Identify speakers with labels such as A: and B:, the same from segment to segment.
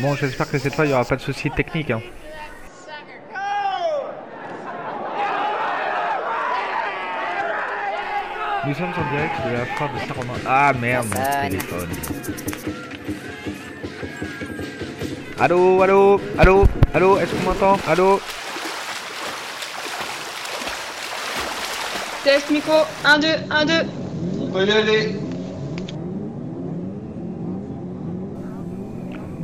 A: Bon, j'espère que cette fois il n'y aura pas de soucis techniques. Hein. Nous sommes en direct de la foire de Saint-Romain. Ah merde, mon téléphone. Allô, allô, allô, allô, est-ce qu'on m'entend? Allô?
B: Test micro, 1, 2, 1, 2.
C: On peut y aller.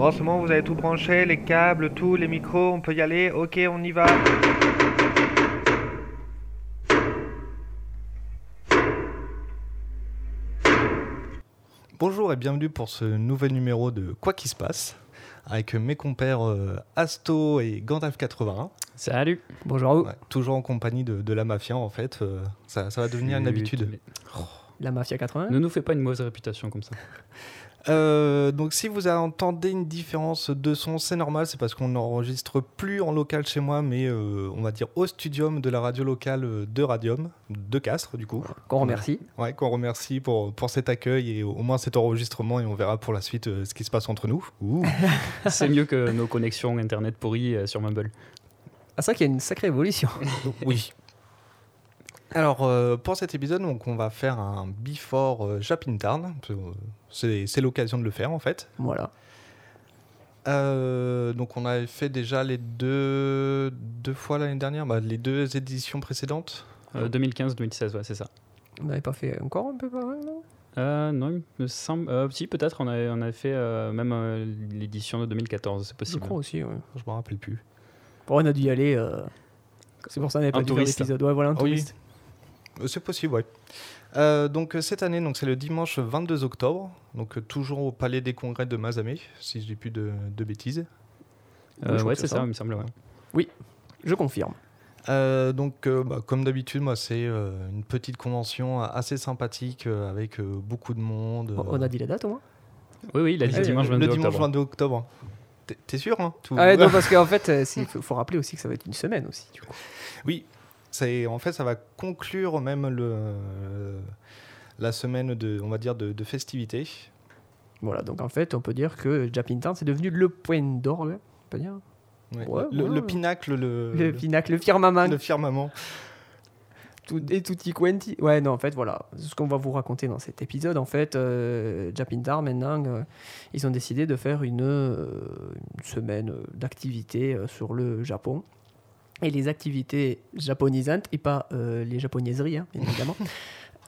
A: Bon, c'est bon, vous avez tout branché, les câbles, tout, les micros, on peut y aller Ok, on y va.
D: Bonjour et bienvenue pour ce nouvel numéro de Quoi qui se passe avec mes compères euh, Asto et Gandalf 81.
E: Salut
F: Bonjour à vous.
D: Ouais, toujours en compagnie de, de la mafia en fait. euh, ça, ça va devenir une habitude.
E: mais-
F: La Mafia 80.
E: Ne nous fais pas une mauvaise réputation comme ça.
D: Euh, donc si vous entendez une différence de son, c'est normal, c'est parce qu'on n'enregistre plus en local chez moi, mais euh, on va dire au studium de la radio locale de Radium, de Castres du coup.
F: Qu'on remercie.
D: Ouais, qu'on remercie pour, pour cet accueil et au moins cet enregistrement et on verra pour la suite euh, ce qui se passe entre nous.
E: C'est mieux que nos connexions internet pourries euh, sur Mumble.
F: Ah, c'est vrai qu'il y a une sacrée évolution.
D: Oui. Alors, euh, pour cet épisode, donc, on va faire un before euh, Japintarn. euh, C'est l'occasion de le faire, en fait.
F: voilà.
D: Euh, donc, on avait fait déjà les deux, deux fois l'année dernière, bah, les deux éditions précédentes.
E: Euh, 2015-2016, ouais, c'est ça.
F: On n'avait pas fait encore un peu pareil, non?
E: Euh, non, il me semble. euh, si, peut-être, on avait, on avait fait euh, même euh, l'édition de 2014, c'est
F: Je
E: possible.
F: crois aussi, ouais.
D: Je me rappelle plus.
F: Bon, on a dû y aller. euh, C'est pour ça qu'on n'avait pas dû faire
E: touriste.
F: l'épisode. Ouais, voilà, un
D: Oui.
F: touriste.
D: Euh, C'est possible, ouais. Euh, donc, euh, cette année, donc, c'est le dimanche 22 octobre. Donc, euh, toujours au Palais des Congrès de Mazamet, si je dis plus de, de bêtises.
E: Euh,
F: Oui,
E: c'est ça,
F: ça.
E: il me semble. Ouais.
F: Je confirme.
D: Euh, donc, euh, bah, comme d'habitude, moi, c'est euh, une petite convention assez sympathique euh, avec euh, beaucoup de monde. Euh,
F: On a dit la date au moins
E: Oui, oui, il a dit
F: Ouais,
E: dimanche
D: le
E: 22
D: dimanche
E: octobre.
D: 22 octobre. T'es- sûr hein Tout-
F: Ah ouais, non, parce qu'en fait, il faut, faut rappeler aussi que ça va être une semaine aussi. Du coup.
D: Oui, en fait, ça va conclure même le la semaine de, on va dire, de, de festivités.
F: Voilà, donc en fait, on peut dire que Japintown, c'est devenu le point d'orgue. On peut dire
D: Ouais.
F: Ouais,
D: le, pinacle, le,
F: Le pinacle, le firmament.
D: le firmament.
F: Tout, et tutti quanti. Ouais, non, en fait, voilà. C'est ce qu'on va vous raconter dans cet épisode. En fait, euh, Japintar, maintenant, euh, ils ont décidé de faire une, euh, une semaine euh, d'activités euh, sur le Japon. Et les activités japonisantes, et pas euh, les japonaiseries, hein, bien évidemment.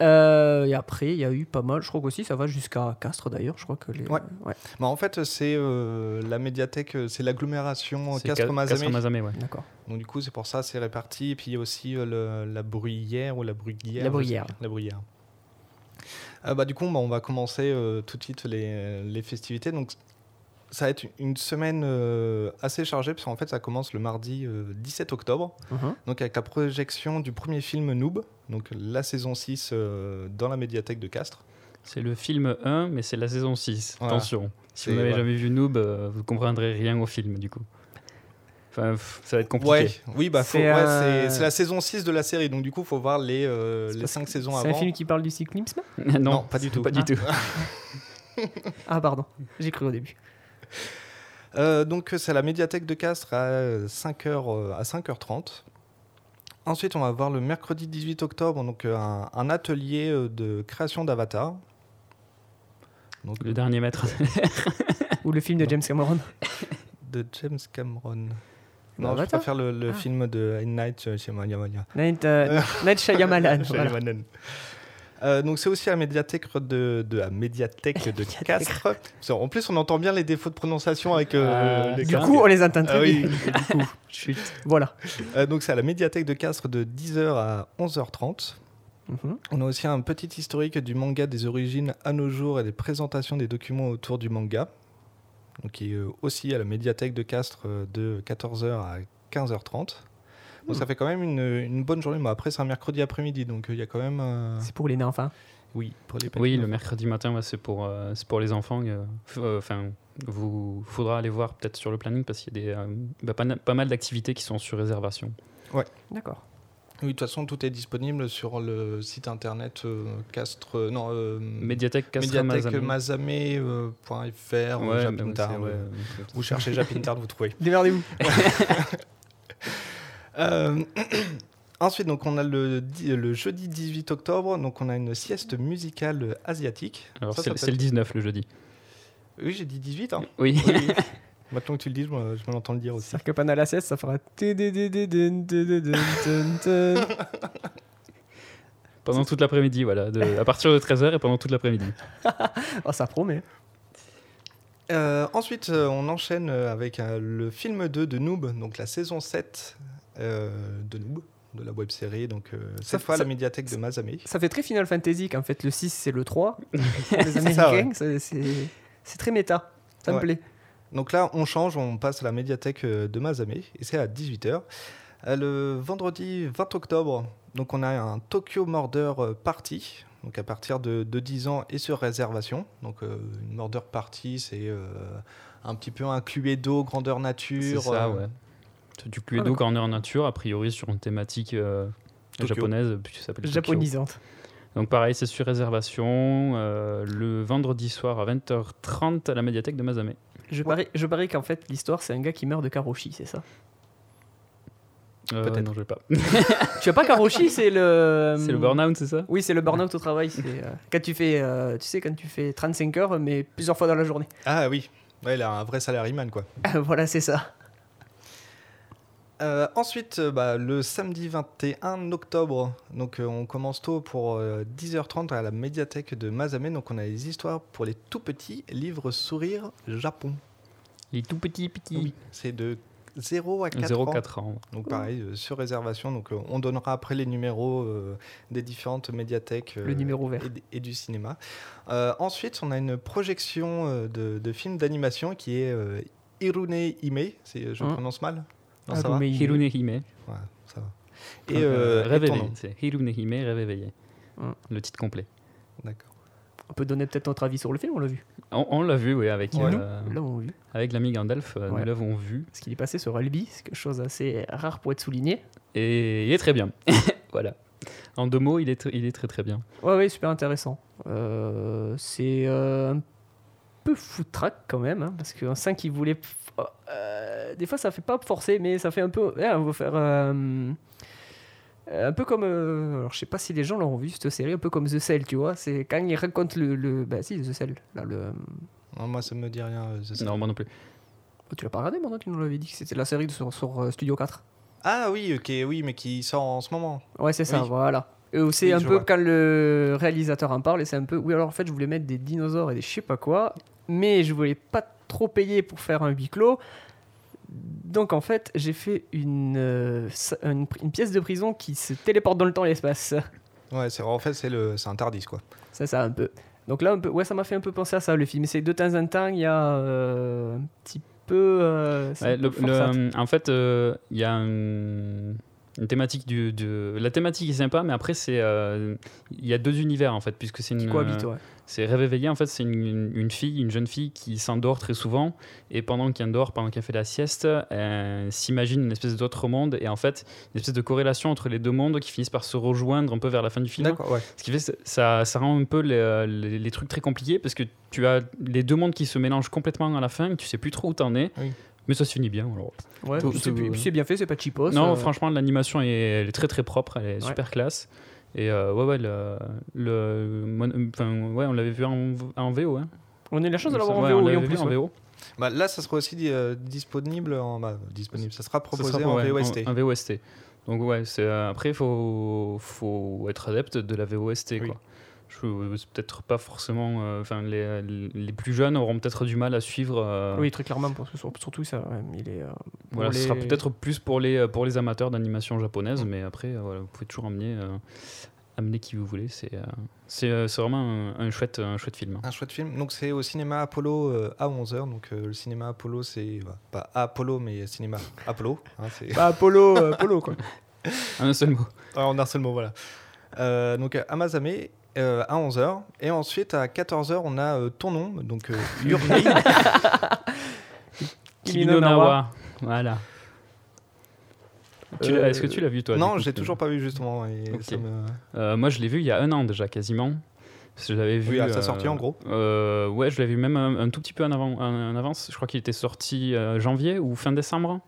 F: Euh, et après, il y a eu pas mal. Je crois qu'aussi, ça va jusqu'à Castres, d'ailleurs. Je crois que les.
D: Ouais. Bah, en fait, c'est euh, la médiathèque, euh, c'est l'agglomération Castres-Mazamet.
E: Castres-Mazamet, ouais.
F: D'accord.
D: Donc du coup, c'est pour ça, c'est réparti. Et puis il y a aussi euh, le- la bruyère ou la bruyère.
F: La bruyère.
D: La bruyère. Euh, bah, du coup, bah, on va commencer euh, tout de suite les, les festivités. Donc ça va être une semaine euh, assez chargée, parce qu'en fait, ça commence le mardi euh, 17 octobre.
F: Mhm.
D: Donc avec la projection du premier film Noob, donc la saison 6 euh, dans la médiathèque de Castres.
E: C'est le film 1, mais c'est la saison 6.
D: Voilà.
E: Attention. Si
D: C'est-
E: vous n'avez jamais vu Noob, euh, vous comprendrez rien au film, du coup. Enfin, pff, ça va être compliqué.
D: Ouais, oui, bah, faut-
F: C'est,
D: ouais, c'est c'est la saison 6 de la série, donc du coup, il faut voir les, euh, les
F: parce
D: 5
F: que
D: saisons
F: C'est un
D: avant.
F: film qui parle du cyclisme
E: non,
D: Non, pas du tout.
E: Pas du tout.
F: Ah, pardon. J'ai cru au début.
D: Euh, donc c'est à la médiathèque de Castres à 5h, à 5h30. Ensuite, on va voir le mercredi 18 octobre donc, euh, un, un atelier euh, de création d'avatar. Donc,
E: Le dernier maître.
F: Ou le film de James Cameron.
D: de James Cameron. Non, je préfère le, le
F: Ah.
D: film de. Night Shyamalan.
F: Night, euh, Night Shyamalan. voilà.
D: Euh, donc c'est aussi à la médiathèque de, de la médiathèque de Castres. En plus, on entend bien les défauts de prononciation avec euh,
E: Ah,
D: les
F: Du coup, on les entend très
D: Ah oui.
F: bien.
E: Chut.
F: Voilà.
D: Euh, donc c'est à la médiathèque de Castres de 10h à 11h30.
F: Mhm.
D: On a aussi un petit historique du manga des origines à nos jours et des présentations des documents autour du manga. Donc qui est euh, aussi à la médiathèque de Castres euh, de 14h à 15h30. Donc ça fait quand même une, une bonne journée. Mais après c'est un mercredi après-midi, donc euh, il y a quand même... euh,
F: C'est pour les nains, enfin.
D: Oui, pour les
E: Oui, le mercredi matin, ouais, c'est pour, euh, c'est pour les enfants. Enfin, vous faudra aller voir peut-être sur le planning parce qu'il y a des, euh, bah, pas, mal d'activités qui sont sur réservation.
F: D'accord.
D: Oui, de toute façon, tout est disponible sur le site internet euh, Castre. euh, non, euh,
E: Médiathèque Castres
D: médiathèque
E: Mazamé.
D: mazamé.fr ou
E: Ouais,
D: Japintard.
E: ouais, ouais.
D: Vous cherchez Japintard, vous trouvez.
F: Démerdez-vous.
D: Euh, Ensuite, donc, on a le, le jeudi 18 octobre, donc on a une sieste musicale asiatique.
E: Alors
D: Ça,
E: c'est
D: ça
E: c'est
D: peut
E: le 19 le jeudi.
D: Oui, j'ai dit 18. Hein.
E: Oui.
D: Maintenant que tu le dis, je me, je l'entends le dire aussi.
F: C'est-à-dire que pendant la sieste, ça fera.
E: pendant toute l'après-midi, voilà. de- à partir de 13h et pendant toute l'après-midi.
F: Oh, ça promet.
D: Euh, ensuite, euh, on enchaîne avec euh, le film 2 de Noob, donc la saison 7 euh, de Noob, de la web série. Donc, euh,
F: Ça-
D: cette fois,
F: ça-
D: la médiathèque de Mazamé.
F: Ça fait très Final Fantasy qu'en fait le 6 c'est le 3. Pour les
D: ça,
F: Américains,
D: ouais.
F: ça, c'est c'est très méta. Ça me plaît.
D: Donc là, on change, on passe à la médiathèque euh, de Mazamé, et c'est à 18h. le vendredi 20 octobre, donc on a un Tokyo Murder euh, Party, donc à partir de, de 10 ans et sur réservation. Donc euh, une Murder Party, c'est euh, un petit peu un Cluedo grandeur
E: C'est
D: nature.
E: ça,
D: euh,
E: ouais. Du
F: Ah,
E: Cluedo
F: d'accord.
E: Corner Nature, a priori sur une thématique euh, japonaise, ça s'appelle.
F: Japonisante.
E: Donc pareil, c'est sur réservation euh, le vendredi soir à 20h30 à la médiathèque de Mazamé.
F: Je parie, je parie qu'en fait l'histoire c'est un gars qui meurt de Karoshi, c'est ça?
E: Euh,
D: Peut-être.
E: Non, je vais pas.
F: Tu as pas Karoshi, c'est le.
E: c'est le burn-out, c'est ça?
F: Oui, c'est le burn-out au travail. C'est euh, quand tu fais, euh, tu sais, quand tu fais 35 heures, mais plusieurs fois dans la journée.
D: Ah oui, ouais, il a un vrai salaryman quoi.
F: voilà, c'est ça.
D: Euh, ensuite, euh, bah, le samedi 21 octobre, donc euh, on commence tôt pour euh, 10h30 à la médiathèque de Mazamé. Donc on a les histoires pour les tout petits livres sourire Japon.
E: Les tout petits petits.
D: C'est de 0 à 4 ans.
E: 0,4 ans.
D: Donc pareil, euh, sur réservation. Donc euh, on donnera après les numéros euh, des différentes médiathèques
F: Le numéro vert.
D: et, du cinéma. Ensuite, on a une projection de, de films d'animation qui est Hirune Hime. C'est- Je
F: Hein
D: prononce mal? Non, ça va
F: mais-
E: Hirune Hime.
D: Ouais, ça va. Et, euh, et
E: Rêve éveillé.
D: nom.
E: C'est Hirune Hime, Rêve éveillé.
F: Hum.
E: Le titre complet.
D: D'accord.
F: On peut donner peut-être notre avis sur le film, on l'a vu.
E: On, on l'a vu, oui, avec,
F: Ouais.
E: euh,
F: Nous l'avons vu.
E: avec l'ami Gandalf, euh,
F: Ouais.
E: nous l'avons vu.
F: Parce qu'il est passé sur Albi, c'est quelque chose d'assez rare pour être souligné.
E: Et il est très bien. voilà. En deux mots, il est, il est très très bien.
F: Ouais, ouais, super intéressant. Euh, c'est euh, un peu foutraque quand même, hein, parce qu'on sent qu'il voulait. f- euh, des fois, ça fait pas forcer, mais ça fait un peu. ouais, on va faire. euh, un peu comme. euh, alors, je sais pas si les gens l'auront vu cette série, un peu comme The Cell, tu vois. C'est quand il raconte le. le bah, si, The Cell. Là, le,
D: Non, moi, ça me dit rien. c'est ça.
E: Non, moi non plus.
F: Oh, tu l'as pas regardé maintenant Tu nous l'avais dit que c'était la série de- sur, sur, euh, Studio 4.
D: Ah oui, ok, oui, mais qui sort en ce moment.
F: Ouais, c'est ça,
D: Oui.
F: voilà. C'est
D: Oui,
F: un peu
D: vois.
F: quand le réalisateur en parle, et c'est un peu. Oui, alors en fait, je voulais mettre des dinosaures et des je sais pas quoi, mais je voulais pas trop payer pour faire un huis clos. Donc en fait, j'ai fait une, euh, une, une pièce de prison qui se téléporte dans le temps et l'espace.
D: Ouais, c'est en fait, c'est le, c'est un Tardis, quoi.
F: Ça, ça un peu. Donc là, un peu, ouais, ça m'a fait un peu penser à ça le film. C'est de temps en temps, il y a euh, un petit peu. euh, c'est
E: Ouais,
F: un
E: le-
F: peu forçat.
E: le- en fait, euh, il y a un- une thématique du, la thématique est sympa, mais après c'est euh, il y a deux univers en fait, puisque c'est une
F: ouais.
E: c'est rêve éveillé en fait, c'est une, une- fille, une jeune fille qui s'endort très souvent et pendant qu'elle dort, pendant qu'elle fait la sieste, elle s'imagine une espèce d'autre monde et en fait une espèce de corrélation entre les deux mondes qui finissent par se rejoindre un peu vers la fin du film.
D: Ouais.
E: Ce qui fait que ça, ça rend un peu les, les- les trucs très compliqués parce que tu as les deux mondes qui se mélangent complètement à la fin, tu sais plus trop où t'en es.
D: Oui.
E: Mais ça se finit bien. alors.
F: Ouais,
E: Tout-
F: puis c'est-
E: tout-
F: puis c'est bien fait, c'est pas cheapos.
E: non,
F: euh,
E: franchement, l'animation est, elle est très très propre, elle est
F: Ouais.
E: super classe. Et euh, ouais, ouais, le, le- mon- enfin, ouais, on l'avait vu en, en VO. Hein.
F: On a eu la chance de l'avoir en
E: Ouais,
F: VO,
E: on
F: oui, en
E: l'avait vu
F: plus.
E: en
F: ouais.
E: VO.
D: Bah, là, ça sera aussi euh, disponible en. bah, disponible. Ça sera
E: Ça
D: proposé
E: sera
D: en
E: ouais,
D: VOST.
E: En, en VOST. Donc ouais, c'est euh, après il faut faut être adepte de la VOST
D: Oui.
E: quoi. C'est peut-être pas forcément euh, enfin les, les plus jeunes auront peut-être du mal à suivre euh,
F: Oui, très clairement, parce que sur- surtout ça, il est. euh,
E: Voilà, ce sera
F: les-
E: peut-être plus pour les pour les amateurs d'animation japonaise,
D: Mm.
E: mais après euh, voilà, vous pouvez toujours amener euh, amener qui vous voulez, c'est euh, c'est euh, c'est vraiment un, un chouette un chouette film.
D: Un chouette film. Donc, c'est au cinéma Apollo euh, à 11h. Donc, euh, le cinéma Apollo, c'est. bah, pas Apollo, mais cinéma Apollo. hein,
F: Bah, Apollo, Apollo, quoi.
E: En un seul mot.
D: Ah, en un seul mot, voilà. Euh, donc, à Mazame euh, à 11h. Et ensuite, à 14h, on a euh, ton nom. Donc, euh, Your Name.
F: Kimi no
E: Kimi no Nawa. Voilà. Est-ce que tu l'as vu toi
D: non, je l'ai toujours pas vu justement. Et
E: Ok.
D: ça me-
E: Euh, Moi, je l'ai vu il y a un an déjà quasiment. Parce que Je l'avais vu
D: Oui, à sa sortie, en gros.
E: ouais, je l'avais vu même un, un tout petit peu en, avant, en, en avance. Je crois qu'il était sorti janvier ou fin décembre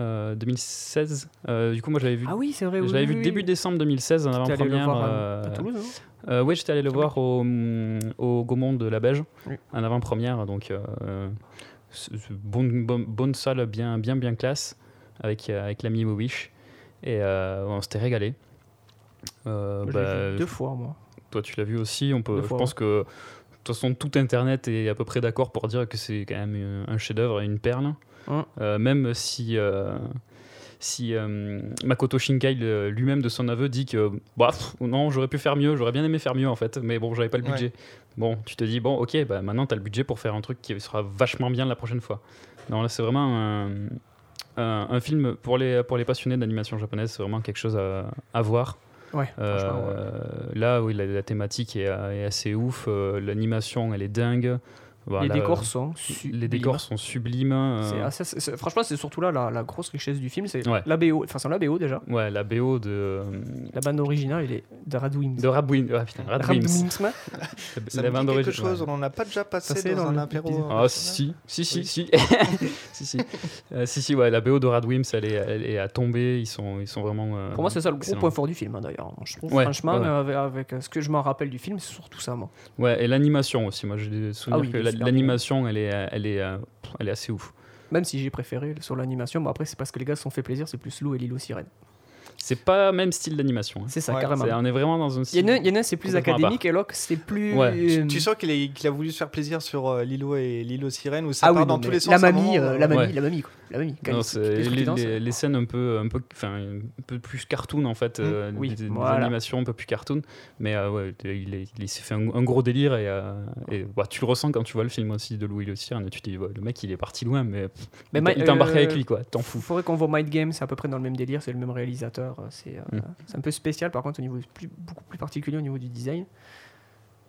E: euh, 2016. Euh, du coup, moi, je l'avais vu.
F: Ah oui, c'est vrai.
E: je
F: oui,
E: l'avais
F: oui,
E: vu
F: oui.
E: début décembre 2016 en avant-première.
F: à-
E: euh,
F: à Toulouse, non
E: euh, ouais, j'étais allé le voir au, au Gaumont de la Beige,
F: Oui.
E: en avant-première. Donc, euh, bonne, bonne, bonne salle, bien, bien, bien classe, avec, euh, avec l'ami Wish. Et euh, on s'était régalé. Euh, bah,
F: vu deux fois, moi.
E: toi, tu l'as vu aussi. On peut,
F: Deux
E: je
F: fois,
E: pense que de toute façon, tout Internet est à peu près d'accord pour dire que c'est quand même euh, un chef-d'œuvre et une perle.
F: Hum.
E: Euh, même si, euh, si euh, Makoto Shinkai lui-même de son aveu dit que bah, pff, non, j'aurais pu faire mieux, j'aurais bien aimé faire mieux en fait, mais bon, j'avais pas le
D: Ouais.
E: budget. Bon, tu te dis, bon, ok, bah, maintenant tu as le budget pour faire un truc qui sera vachement bien la prochaine fois. Non, là, c'est vraiment un, un- un film pour les, pour les passionnés d'animation japonaise, c'est vraiment quelque chose à, à voir.
F: Ouais,
E: Euh,
F: ouais.
E: Là, oui, la, la thématique est, est assez ouf. euh, L'animation, elle est dingue. Voilà,
F: les décors
E: euh,
F: sont
E: les
F: sublimes.
E: décors sont sublimes. euh,
F: franchement, c'est surtout là la, la grosse richesse du film, c'est
E: Ouais.
F: la BO. Enfin, c'est la BO déjà.
E: Ouais, la BO de, euh,
F: La bande originale, elle est de Radwimps.
E: de Radwimps. Ah, putain, Radwimps.
F: Radwimps.
D: Ça
E: La
D: me
E: bande
D: dit quelque chose, on n'en a pas déjà passé
F: Passé
D: dans,
F: dans
D: un apéro.
E: Ah, si, si, si,
D: Oui.
E: si. si, si. Euh, si, si, ouais, la BO de Radwimps, elle est, elle est à tomber. Ils sont, ils sont vraiment. euh,
F: Pour moi, c'est ça le gros point fort du film, hein, d'ailleurs. Je trouve,
E: Ouais,
F: franchement,
E: ouais.
F: avec, avec, ce que je m'en rappelle du film, c'est surtout ça, moi.
E: Ouais, et l'animation aussi. Moi, j'ai des souvenirs
F: Ah oui,
E: que l'animation, elle est, elle, est, euh, elle est assez ouf.
F: Même si j'ai préféré sur l'animation, bon, après, c'est parce que les gars se sont fait plaisir, c'est plus Lou et Lilo Sirène.
E: C'est pas même style d'animation. hein.
F: C'est ça,
D: Ouais,
F: carrément.
E: C'est- On est vraiment dans un
F: Il y
E: style.
F: en a, il y en a, c'est plus
E: complètement à
F: académique et l'autre, c'est plus.
E: Ouais.
D: Tu sens qu'il est- qu'il a voulu se faire plaisir sur euh, Lilo et Lilo Sirène ou ça
F: Ah
D: part
F: oui,
D: dans
F: non,
D: tous
F: mais
D: les sens.
F: La mamie, euh,
D: euh,
F: la mamie,
E: Ouais.
F: la mamie, quoi. La mamie. quand
E: Non,
F: il-
E: c'est
F: les trucs
E: les,
F: qui dansent,
E: les- les scènes un peu, un peu, enfin, un peu plus cartoon en fait, euh,
F: oui,
E: des, des
F: voilà.
E: animations un peu plus cartoon, mais euh, ouais, il, est- il s'est fait un, un gros délire et, euh, et, bah, tu le ressens quand tu vois le film aussi de Louis Le Sirène, et tu te dis ouais, le mec il est parti loin, mais, il
F: Ma-
E: t'a- il
F: euh,
E: avec lui quoi, t'en
F: Il
E: fous.
F: faudrait qu'on voit Mind Game, c'est à peu près dans le même délire, c'est le même réalisateur. Euh, C'est euh,
E: Mm.
F: c'est un peu spécial par contre au niveau plus, beaucoup plus particulier au niveau du design.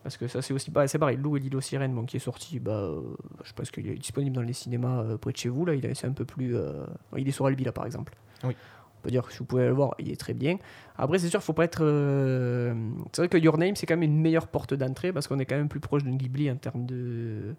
F: Parce que ça c'est aussi bah, c'est pareil, Lou et Lilo Sirène bon, qui est sorti, bah, euh, je pense qu'il est disponible dans les cinémas euh, près de chez vous. Là, il est un peu plus. euh, il est sur Albi là par exemple.
D: Oui.
F: On peut dire que si vous pouvez le voir, il est très bien. Après, c'est sûr, faut pas être. C'est vrai que Your Name, c'est quand même une meilleure porte d'entrée parce qu'on est quand même plus proche de Ghibli en termes de.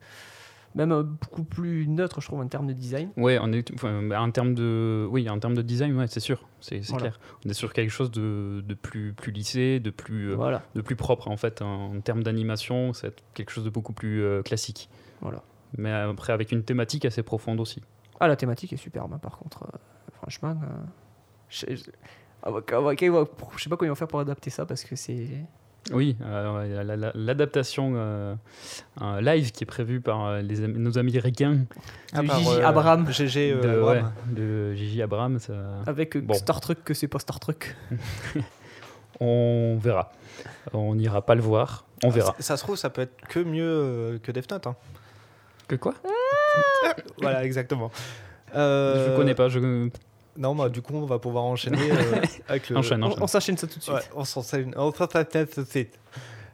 F: Même beaucoup plus neutre, je trouve, en termes de design.
E: Ouais, on est, enfin, bah, en termes de, oui, en termes de design, ouais, c'est sûr, c'est
F: Voilà.
E: clair. On est sur quelque chose de, de plus, plus lissé, de plus, euh, de plus propre en fait en, en termes d'animation, c'est quelque chose de beaucoup plus euh, classique.
F: Voilà.
E: Mais après avec une thématique assez profonde aussi.
F: Ah, la thématique est superbe, hein, par contre. euh, franchement. je, je- ah, je sais pas comment ils vont faire pour adapter ça parce que c'est.
E: Oui, euh, l'adaptation euh, live qui est prévue par euh, les, nos amis ricains
D: à
F: de
D: part,
F: Gigi
D: euh,
F: Abraham.
D: GG euh,
E: de,
D: Abraham.
E: ouais, de Gigi Abraham. ça-
F: Avec
E: Bon.
F: Star Trek que c'est pas Star Trek.
E: On verra. On n'ira pas le voir. On verra.
D: Ça, se trouve, ça peut être que mieux euh, que Death Note. hein.
E: Que quoi?
D: Voilà, exactement. Euh,
E: Je connais pas. Je...
D: Non, bah, du coup, on va pouvoir enchaîner euh, avec le.
E: Enchaîne,
F: On,
E: enchaîne.
F: on s'enchaîne ça tout de suite.
D: Ouais, on s'en sait- on s'en sait tout de suite.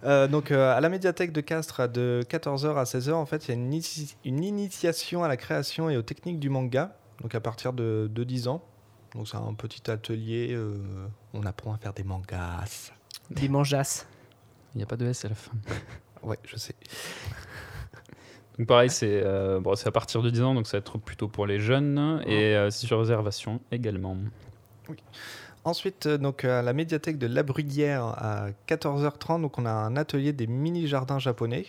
D: Euh, donc, euh, à la médiathèque de Castres, de 14h à 16h, en fait, il y a une, initiation à la création et aux techniques du manga, donc à partir de, de 10 ans. Donc, c'est un petit atelier. euh, on apprend à faire des mangas.
F: Des mangasses.
E: Il n'y a pas de S à la fin.
D: Ouais, je sais.
E: Donc pareil, c'est euh, bon, c'est à partir de 10 ans, donc ça va être plutôt pour les jeunes et euh, c'est sur réservation également.
D: Ensuite, euh, donc, à la médiathèque de La Bruyère à 14h30, donc, on a un atelier des mini-jardins japonais.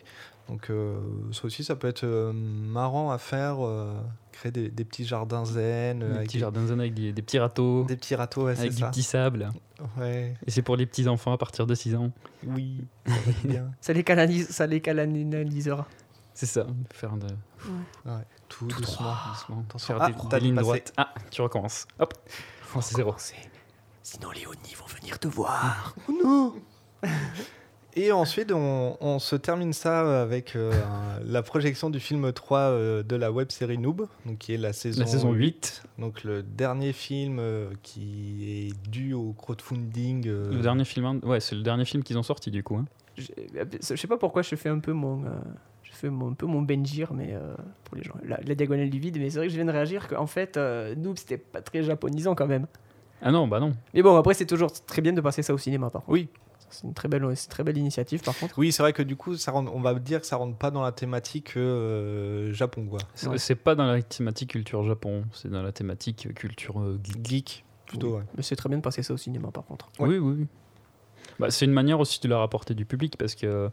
D: Donc, euh, ça aussi, ça peut être euh, marrant à faire, euh, créer des, des petits jardins zen, euh,
E: Des
D: avec
E: petits
D: des,
E: jardins zen avec des, des petits râteaux,
D: des petits râteaux, ouais,
E: avec du
D: ça.
E: petit sable.
D: Ouais,
E: Et c'est pour les petits enfants à partir de 6 ans.
D: oui, ça va être bien.
F: Ça les, canalise, ça les canalisera.
E: C'est ça. Faire de...
D: Ouais, tout, doucement.
E: doucement.
D: Attention.
E: Faire
D: Ah,
E: des, lignes droites. Ah, tu recommences. Hop. Oh, c'est zéro.
F: Sinon, les Oni vont venir te voir.
D: Et ensuite, on, on se termine ça avec euh, la projection du film 3 euh, de la web série Noob, donc qui est la saison,
E: La saison 8.
D: Donc le dernier film euh, qui est dû au crowdfunding. euh,
E: Le dernier film, ouais, c'est le dernier film qu'ils ont sorti du coup. hein.
F: Je je sais pas pourquoi je fais un peu mon. Je fais mon, un peu mon Benjir, mais euh, pour les gens. La, la diagonale du vide, mais c'est vrai que je viens de réagir qu'en fait, euh, Noob, c'était pas très japonisant quand même.
E: Ah non, bah non.
F: Mais bon, après, c'est toujours très bien de passer ça au cinéma, par contre.
D: Oui.
F: C'est une très belle, c'est une très belle initiative, par contre.
D: Oui, c'est vrai que du coup, ça rentre- on va dire que ça rentre pas dans la thématique euh, Japon, quoi.
E: C'est
F: Ouais.
E: c'est pas dans la thématique culture Japon, c'est dans la thématique culture euh, geek.
D: Geek, plutôt, ouais.
F: Mais c'est très bien de passer ça au cinéma, par contre.
D: Ouais.
E: Oui, oui. oui. Bah, c'est une manière aussi de la rapporter du public parce que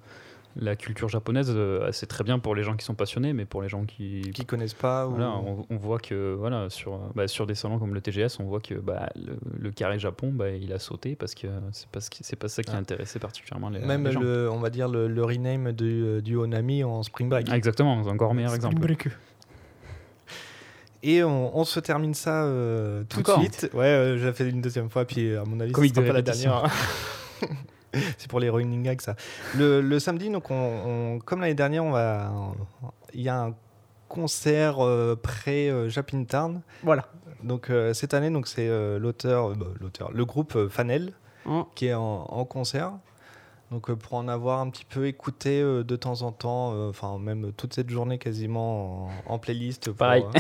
E: la culture japonaise, euh, c'est très bien pour les gens qui sont passionnés, mais pour les gens qui.
D: Qui connaissent pas. ou-
E: on, on voit que voilà, sur, bah, sur des salons comme le TGS, on voit que bah, le, le carré Japon, bah, il a sauté parce que c'est pas, c'est pas ça qui
D: Ah.
E: intéressait particulièrement les,
D: Même
E: les gens.
D: le, on va dire le, le rename du, du Onami en Spring Break.
E: Ah, exactement, c'est encore meilleur exemple.
D: Et on, on se termine ça euh, tout de suite. Ouais, euh, je l'ai fait une deuxième fois, puis à mon avis,
E: Comique
D: ce sera
E: de
D: pas la dernière. C'est pour les running gags, ça. Le, le samedi, donc, on, on- comme l'année dernière, on va, il y a un concert euh, près euh, Japintown.
F: Voilà.
D: Donc euh, cette année, donc c'est euh, l'auteur, euh, bah, l'auteur, le groupe Fanel
F: Mm.
D: qui est en, en concert. Donc pour en avoir un petit peu écouté de temps en temps, enfin même toute cette journée quasiment en, en playlist. pour,
E: Pareil.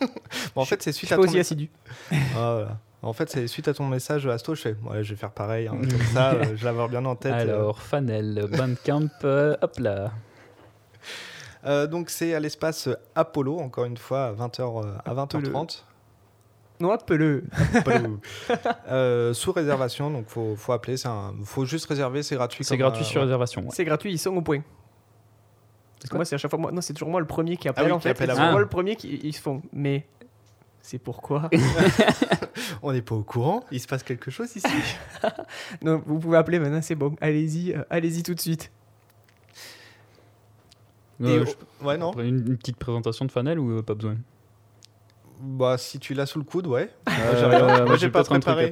D: bon, en fait, c'est
F: Je
D: suite
F: suis
D: à
F: pas
D: ton
F: aussi assidu.
D: Ah, voilà. En fait, c'est suite à ton message Asto, je fais, ouais, je vais faire pareil, hein, comme ça, euh, je vais l'avoir bien en tête. euh.
E: Alors, Fanel, Bandcamp, euh, hop là.
D: Euh, donc c'est à l'espace Apollo, encore une fois, à 20h, euh, à 20h30.
F: Non.
D: Apollo. Euh, sous réservation, donc faut, faut appeler, c'est un- faut juste réserver, c'est gratuit.
E: C'est gratuit
D: euh,
E: sur réservation. ouais.
F: C'est gratuit, ils sont au point. Parce que moi, c'est à chaque fois moi. Non, c'est toujours moi le premier qui appelle
D: oui,
F: en
D: qui
F: fait.
D: appelle
F: C'est
E: avant.
F: moi
E: Ah.
F: le premier qui ils se font. Mais c'est pourquoi
D: On n'est pas au courant, il se passe quelque chose ici.
F: Non, vous pouvez appeler maintenant, c'est bon. Allez-y, euh, allez-y tout de suite.
E: Euh, je-
D: Ouais, non
E: Une, une petite présentation de Fanel ou euh, pas besoin?
D: Bah, si tu l'as sous le coude, ouais.
E: Euh, moi, j'ai
D: pas
E: peut-être un truc,
D: préparé.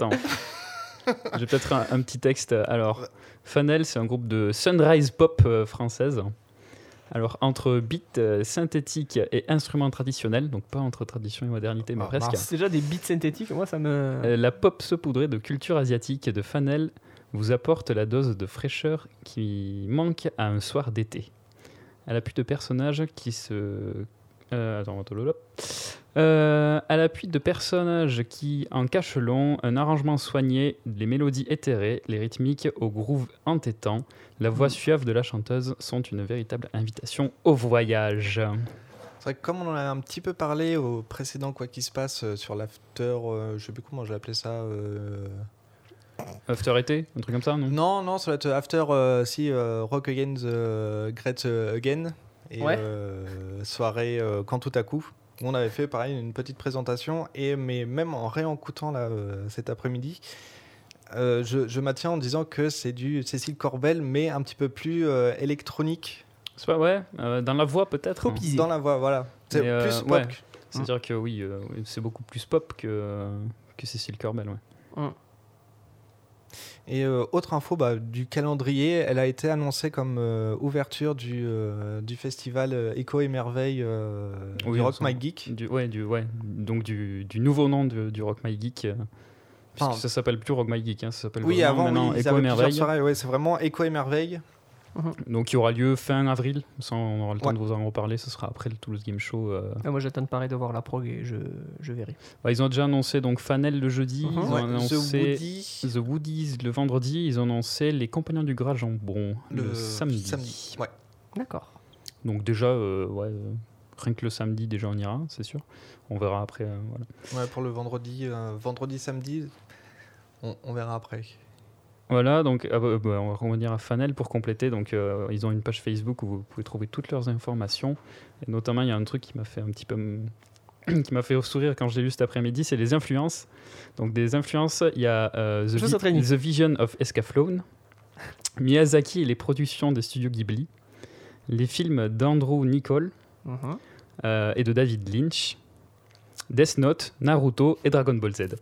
E: J'ai peut-être un, un petit texte. Alors, Fanel, c'est un groupe de sunrise pop euh, française. Alors, entre beats euh, synthétiques et instruments traditionnels, donc pas entre tradition et modernité, mais
D: Ah,
E: presque.
F: C'est déjà des beats synthétiques, moi ça me.
E: Euh, la pop saupoudrée de culture asiatique de Fanel vous apporte la dose de fraîcheur qui manque à un soir d'été. À l'appui de personnages qui se. Euh, attends. Euh, à l'appui de personnages qui en cachent long, un arrangement soigné, les mélodies éthérées, les rythmiques au groove entêtant, la voix suave de la chanteuse sont une véritable invitation au voyage.
D: C'est vrai que comme on en a un petit peu parlé au précédent Quoi qu'il se passe euh, sur l'after, euh, je sais plus comment j'ai appelé ça. euh,
E: After été, un truc comme ça, non?
D: Non, non, ça va être after, si, Rock Again the Great Again. Et
F: Ouais.
D: euh, soirée euh, quand tout à coup. On avait fait pareil une petite présentation, et, mais même en réécoutant là, euh, cet après-midi, euh, je, je maintiens en disant que c'est du Cécile Corbel, mais un petit peu plus euh, électronique
E: C'est ouais, euh, dans la voix peut-être.
F: Trop
D: dans la voix, voilà. C'est
E: euh,
D: plus pop.
E: ouais. C'est-à-dire que oui, euh, oui, c'est beaucoup plus pop que, que Cécile Corbel. Ouais.
D: Et euh, autre info bah, du calendrier, elle a été annoncée comme euh, ouverture du, euh, du festival Echo et Merveille
E: Oui,
D: du Rock My Geek.
E: Du, ouais, du, ouais, donc du, du nouveau nom de- du Rock My Geek. puisque ça s'appelle plus Rock My Geek, hein, ça s'appelle
D: Oui, avant,
E: maintenant
D: oui, avaient
E: et Merveille.
D: Ouais, c'est vraiment Echo et Merveille.
E: Donc il y aura lieu fin avril. Ça, on aura le temps
D: Ouais.
E: de vous en reparler. Ce sera après le Toulouse Game Show. euh.
F: Ah, moi j'attends de pareil de voir la prog et je, je verrai.
E: Ouais, ils ont déjà annoncé donc Fanel le jeudi.
F: Mhm.
E: Ils ont
D: Ouais,
E: annoncé
D: The Woody
E: The Woodies le vendredi. Ils ont annoncé les Compagnons du Gras Jambon le, samedi.
D: Ouais.
F: D'accord.
E: Donc déjà, euh, ouais, euh, rien que le samedi, déjà on ira, c'est sûr. On verra après. euh, voilà.
D: Ouais, pour le vendredi, euh, vendredi, samedi, on, on verra après.
E: Voilà, donc ah bah, bah, on va revenir à Fanel pour compléter. Donc euh, ils ont une page Facebook où vous pouvez trouver toutes leurs informations. Et notamment, il y a un truc qui m'a fait un petit peu qui m'a fait sourire quand je l'ai lu cet après-midi, c'est les influences. Donc des influences, il y a euh, The, Vi-. The Vision of Escaflowne, Miyazaki et les productions des studios Ghibli, les films d'Andrew Niccol
F: Mhm.
E: euh, et de David Lynch, Death Note, Naruto et Dragon Ball Z.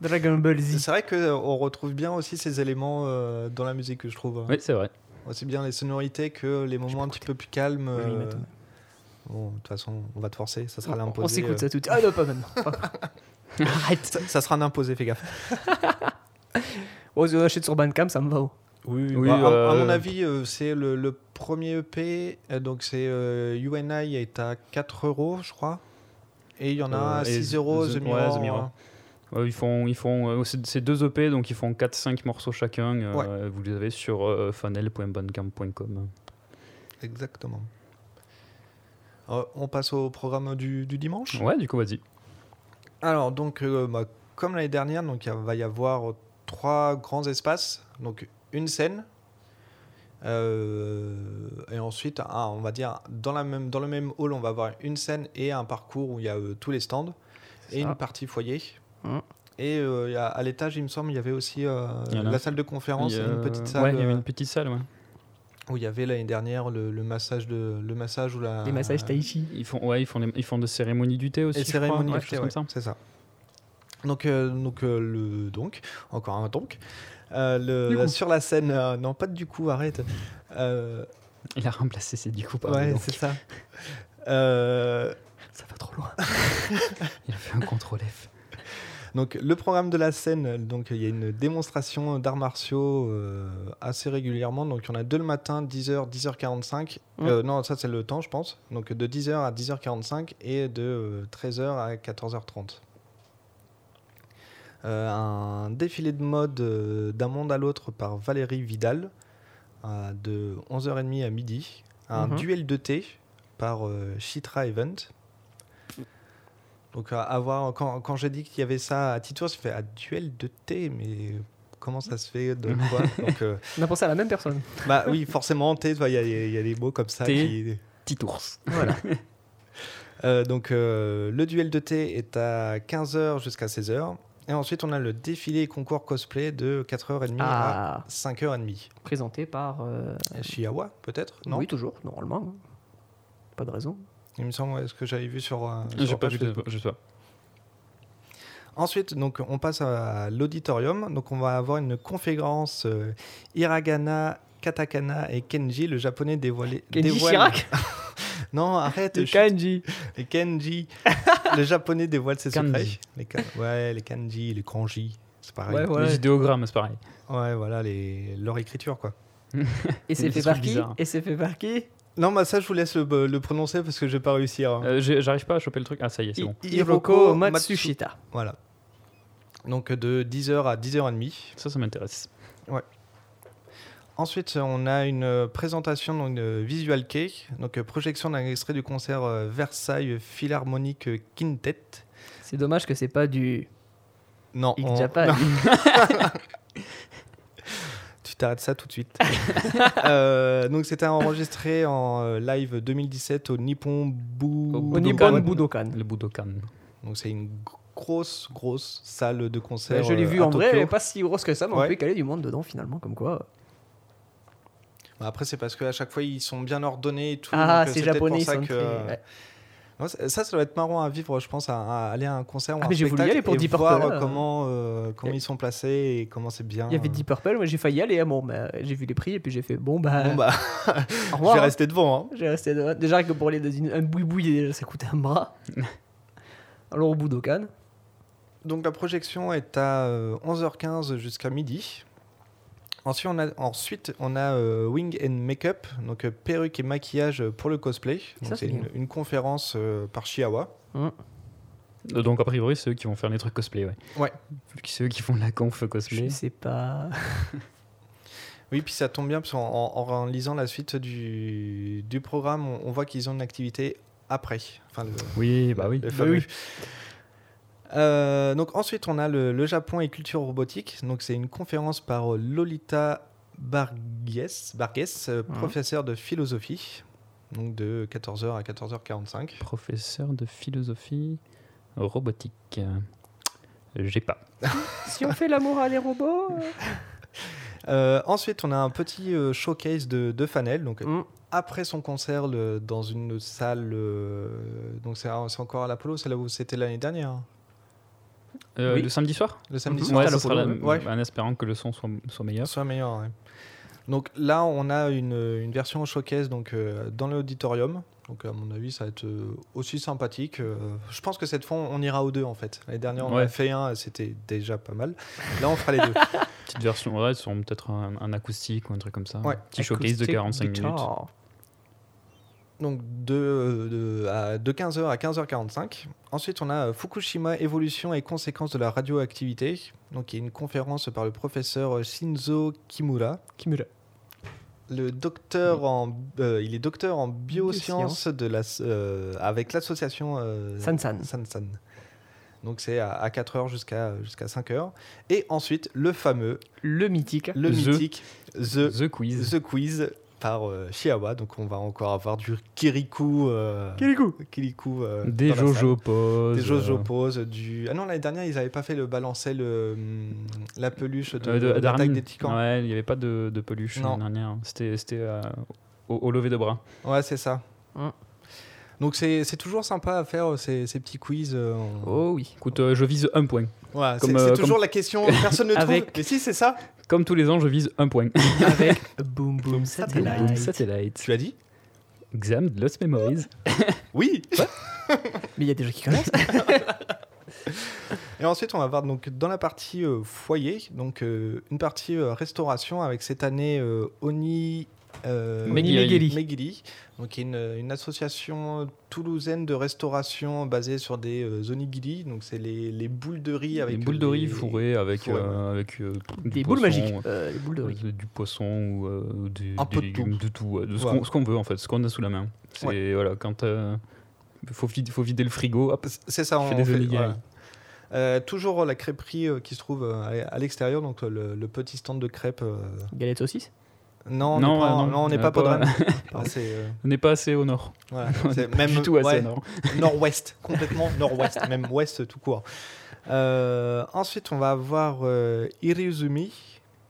F: Dragon Ball Z.
D: C'est vrai qu'on retrouve bien aussi ces éléments euh, dans la musique que je trouve.
E: Oui, c'est vrai.
D: Aussi bien les sonorités que les moments un petit peu plus calmes. Euh. Bon, de toute façon, on va te forcer, ça sera l'imposé.
F: on s'écoute
D: euh,
F: ça tout de suite. Ah non, pas maintenant. Arrête.
D: Ça, ça sera un imposé, fais gaffe.
F: Oh, je l'achète sur Bandcamp, ça me va. oh.
D: Oui,
E: Oui,
D: bah, à- à,
E: euh,
D: mon avis, euh, c'est le, le premier EP, euh, donc c'est euh, UNI est à 4 euros, je crois. Et il y en a
E: Euh,
D: à
E: et
D: 6 euros,
E: The- ouais,
D: Mirror.
E: The Mirror. Ouais, ils font, ils font euh, c'est deux EP, donc ils font 4-5 morceaux chacun. euh, Vous les avez sur euh, funnel.bandcamp.com.
D: Exactement. Euh, on passe au programme du, du dimanche.
E: Ouais, du coup, vas-y.
D: Alors, donc, euh, bah, comme l'année dernière, donc, il va y avoir trois grands espaces. Donc, une scène. Euh, et ensuite, un- on va dire, dans, la même, dans le même hall, on va avoir une scène et un parcours où il y a euh, tous les stands. Et
F: ça.
D: une partie foyer.
F: Mhm.
D: Et euh, il y a- à l'étage, il me semble, il y avait aussi euh,
E: y
D: la salle de conférence,
E: a-
D: une petite salle
E: Ouais, il y avait une petite salle, ouais.
D: où il y avait l'année dernière le, le massage de le massage ou la
F: Les massages tai chi.
E: Ils font, ouais, ils font, des, ils font des cérémonies du thé aussi.
D: Et
E: je crois,
D: cérémonie
E: quelque
D: du
E: chose
D: thé,
E: comme
D: ouais,
E: ça.
D: c'est ça. Donc, euh, donc euh, le donc encore un donc. Euh, le- sur la scène non pas du coup arrête.
E: Il a remplacé ses du coup par
D: ouais c'est ça. Euh,
F: Ça va trop loin.
E: Il a fait un contrôle F.
D: donc le programme de la scène donc il y a une démonstration d'arts martiaux euh, assez régulièrement. Donc il y en a deux le matin 10h 10h45
F: Mm.
D: Euh, non ça c'est le temps je pense. Donc de 10h à 10h45 et de euh, 13h à 14h30 Euh, un défilé de mode euh, d'un monde à l'autre par Valérie Vidal euh, de 11h30 à midi. Un
F: Mhm.
D: duel de thé par euh, Chitra Event. Donc à, à voir, quand, quand j'ai dit qu'il y avait ça à Titours, j'ai fait un duel de thé, mais comment ça se fait de quoi Donc,
F: On a pensé à la même personne.
D: bah oui, forcément, thé, il y, a- il y a des mots comme ça
E: Thé.
D: qui...
E: Petit ours.
F: Voilà.
D: Euh, donc euh, le duel de thé est à 15h jusqu'à 16h. Et ensuite, on a le défilé concours cosplay de 4h30 à
F: Ah,
D: 5h30.
F: présenté par. euh,
D: Chihuahua, peut-être Non
F: oui, toujours, normalement. hein. Pas de raison.
D: Il me semble, est-ce que j'avais vu sur. euh,
E: J'ai
D: sur
E: pas je sais pas.
D: Ensuite, donc, on passe à l'auditorium. Donc, on va avoir une conférence euh, Hiragana, Katakana et Kenji, le japonais dévoilé.
F: Kenji
D: dévoile-
F: Chirac
D: Non, arrête.
F: Le
D: chut.
F: kanji.
D: Les Kenji. le japonais dévoile ses
E: Kanji.
D: secrets. Les kan- Ouais, les kanji, les kanji. C'est pareil.
F: Ouais, voilà.
E: Les idéogrammes, c'est pareil.
D: Ouais, voilà, les... leur écriture, quoi.
F: Et c'est fait par qui. Et c'est fait par qui
D: Non, bah ça, je vous laisse le, le prononcer parce que je vais pas réussir. hein.
E: Euh, J'arrive pas à choper le truc. Ah, ça y est, c'est bon.
F: Hiroko Matsushita.
D: Voilà. Donc de 10h à 10h30.
E: Ça, ça m'intéresse.
D: Ensuite, on a une euh, présentation donc, de Visual Kei, donc euh, projection d'un extrait du concert euh, Versailles Philharmonique Quintet.
F: C'est dommage que c'est pas du
D: Non,
F: X
D: on-
F: Japan.
D: non, tu t'arrêtes ça tout de suite. Euh, donc c'était enregistré en live 2017 au Nippon Bu-
E: Au Budokan.
F: Nippon Budokan.
E: Le Budokan.
D: Donc c'est une grosse, grosse salle de concert.
F: Ouais, je l'ai vu en vrai, elle est pas si grosse que ça, mais on
D: Ouais.
F: peut caler du monde dedans finalement, comme quoi.
D: Bah, Après, c'est parce qu'à chaque fois, ils sont bien ordonnés et tout.
F: Ah,
D: euh,
F: c'est japonais,
D: pour
F: ils
D: ça
F: sont
D: que,
F: très-
D: euh, ça, ça doit être marrant à vivre, je pense, à, aller à un concert ou
F: Ah,
D: un
F: mais j'ai voulu y
D: spectacle
F: aller pour
D: et
F: Deep
D: voir
F: Purple, là.
D: comment, euh, comment ils sont placés et comment c'est bien.
F: Il y avait Deep Purple, moi j'ai failli y aller, hein, bon, bah, j'ai vu les prix et puis j'ai fait bon bah.
D: Bon, bah,
F: au
D: je
F: revoir,
D: vais
F: hein.
D: rester devant. hein.
F: J'ai resté devant. Déjà que pour aller dans une- un boui-boui, ça coûtait un bras. Alors au Budokan.
D: Donc, la projection est à euh, 11h15 jusqu'à midi. Ensuite, on a, ensuite, on a euh, Wing and Makeup, donc euh, perruque et maquillage pour le cosplay.
F: C'est
D: une, conférence euh, par Chiawa.
E: Euh, Donc, a priori, c'est eux qui vont faire les trucs cosplay, ouais.
D: Ouais.
E: C'est eux qui font la conf
F: Je
E: cosplay.
F: sais pas.
D: Oui, puis ça tombe bien parce qu'en en, en lisant la suite du, du programme, on, on voit qu'ils ont une activité après. Enfin, le,
E: Oui, bah oui.
D: le
F: Bah oui.
D: Euh, donc ensuite, on a le, le Japon et culture robotique. Donc c'est une conférence par euh, Lolita Bargues, Bargues euh,
F: Mhm.
D: professeur de philosophie. Donc de 14h à 14h45.
E: Professeur de philosophie robotique. J'ai pas.
F: si on fait l'amour à les robots. euh.
D: Euh, ensuite, on a un petit euh, showcase de, de Fanel. Donc
F: Mm.
D: après son concert le- dans une salle. euh, donc c'est c'est encore à l'Apollo, c'est là où c'était l'année dernière.
E: Euh,
F: Oui.
E: Le samedi soir
D: Le samedi
F: Mhm.
D: soir.
E: Ouais, ça sera la-
D: ouais.
E: en espérant que le son soit, soit meilleur.
D: soit meilleur. ouais. Donc là, on a une, une version showcase donc, euh, dans l'auditorium. Donc à mon avis, ça va être euh, aussi sympathique. Euh, je pense que cette fois, on ira aux deux en fait. L'année dernière, on en a fait un, c'était déjà pas mal. Là, on fera les deux.
E: Petite version, ouais, sont peut-être un, un acoustique ou un truc comme ça.
D: Ouais.
E: Petit showcase de
F: Acoustic
E: 45 minutes.
D: Donc de, de, à- de 15h à 15h45. Ensuite, on a euh, Fukushima, évolution et conséquences de la radioactivité. Donc, il y a une conférence par le professeur Shinzo Kimura.
F: Kimura.
D: Le docteur en, euh, il est docteur en biosciences
F: Biosciences.
D: de la, euh, avec l'association euh,
F: Sansan.
D: Sansan. Donc c'est à, à 4h jusqu'à jusqu'à 5h. Et ensuite, le fameux,
F: Le mythique.
D: le
E: The.
D: mythique The,
E: The Quiz.
D: The Quiz par euh, Shiawa. Donc on va encore avoir du Kirikou. euh,
F: Kirikou.
D: Kirikou euh,
E: Des. Jojo poses.
D: Des Jojo
E: euh,
D: poses, du... Ah non, l'année dernière, ils n'avaient pas fait le balancer le, hum, la peluche de,
E: euh, de-
D: l'attaque des Titans.
E: Ouais, il n'y avait pas de, de peluche l'année dernière. C'était c'était, euh, au, au lever de bras.
D: Ouais, c'est ça.
F: Hum.
D: Donc c'est c'est toujours sympa à faire euh, ces, ces petits quiz. euh, en-
F: Oh oui.
E: Écoute, euh, je vise un point.
D: Voilà, c'est
E: euh,
D: toujours la question, personne ne trouve.
F: Avec-
D: Mais si, c'est ça.
E: Comme tous les ans, je vise un point.
F: Avec Boom Boom
E: Boom
F: Satellite.
E: Satellite.
D: Tu as dit
E: Exam de Lost Memories.
D: Oui.
F: Mais il y a des gens qui connaissent.
D: Et ensuite, on va voir donc dans la partie euh, foyer, donc euh, une partie euh, restauration avec cette année euh, Oni euh,
E: Megiri.
F: Megiri.
D: Megiri. donc une, une association toulousaine de restauration basée sur des euh, onigiri, donc c'est les, les boules de riz avec
E: Des boules de riz
D: les-
E: fourrées avec,
D: fourrées,
E: euh, avec euh,
F: Des boules
E: poisson,
F: magiques. Euh, les boules de riz.
E: euh, du poisson ou euh, des,
D: Un
E: des
D: peu de
E: légumes, de tout, ouais, de ce qu'on- veut en fait, ce qu'on a sous la main. C'est
D: Ouais.
E: voilà, quand euh, faut, vider, faut vider le frigo,
D: C'est ça,
E: On fait des
D: fait-. Euh, toujours la crêperie euh, qui se trouve euh, à, l'extérieur, donc le, le petit stand de crêpes. euh,
F: Galette saucisse?
D: Non, on
E: Non,
D: pas,
E: non,
D: non, on n'est
E: euh,
D: pas
E: pas-
D: Podren. Ah, c'est, euh,
E: on n'est pas assez au nord.
D: voilà, c'est
E: pas
D: même
E: du tout assez
D: ouais,
E: au nord.
D: nord-ouest, complètement nord-ouest, même ouest tout court. Euh, ensuite, on va avoir euh, Iriuzumi,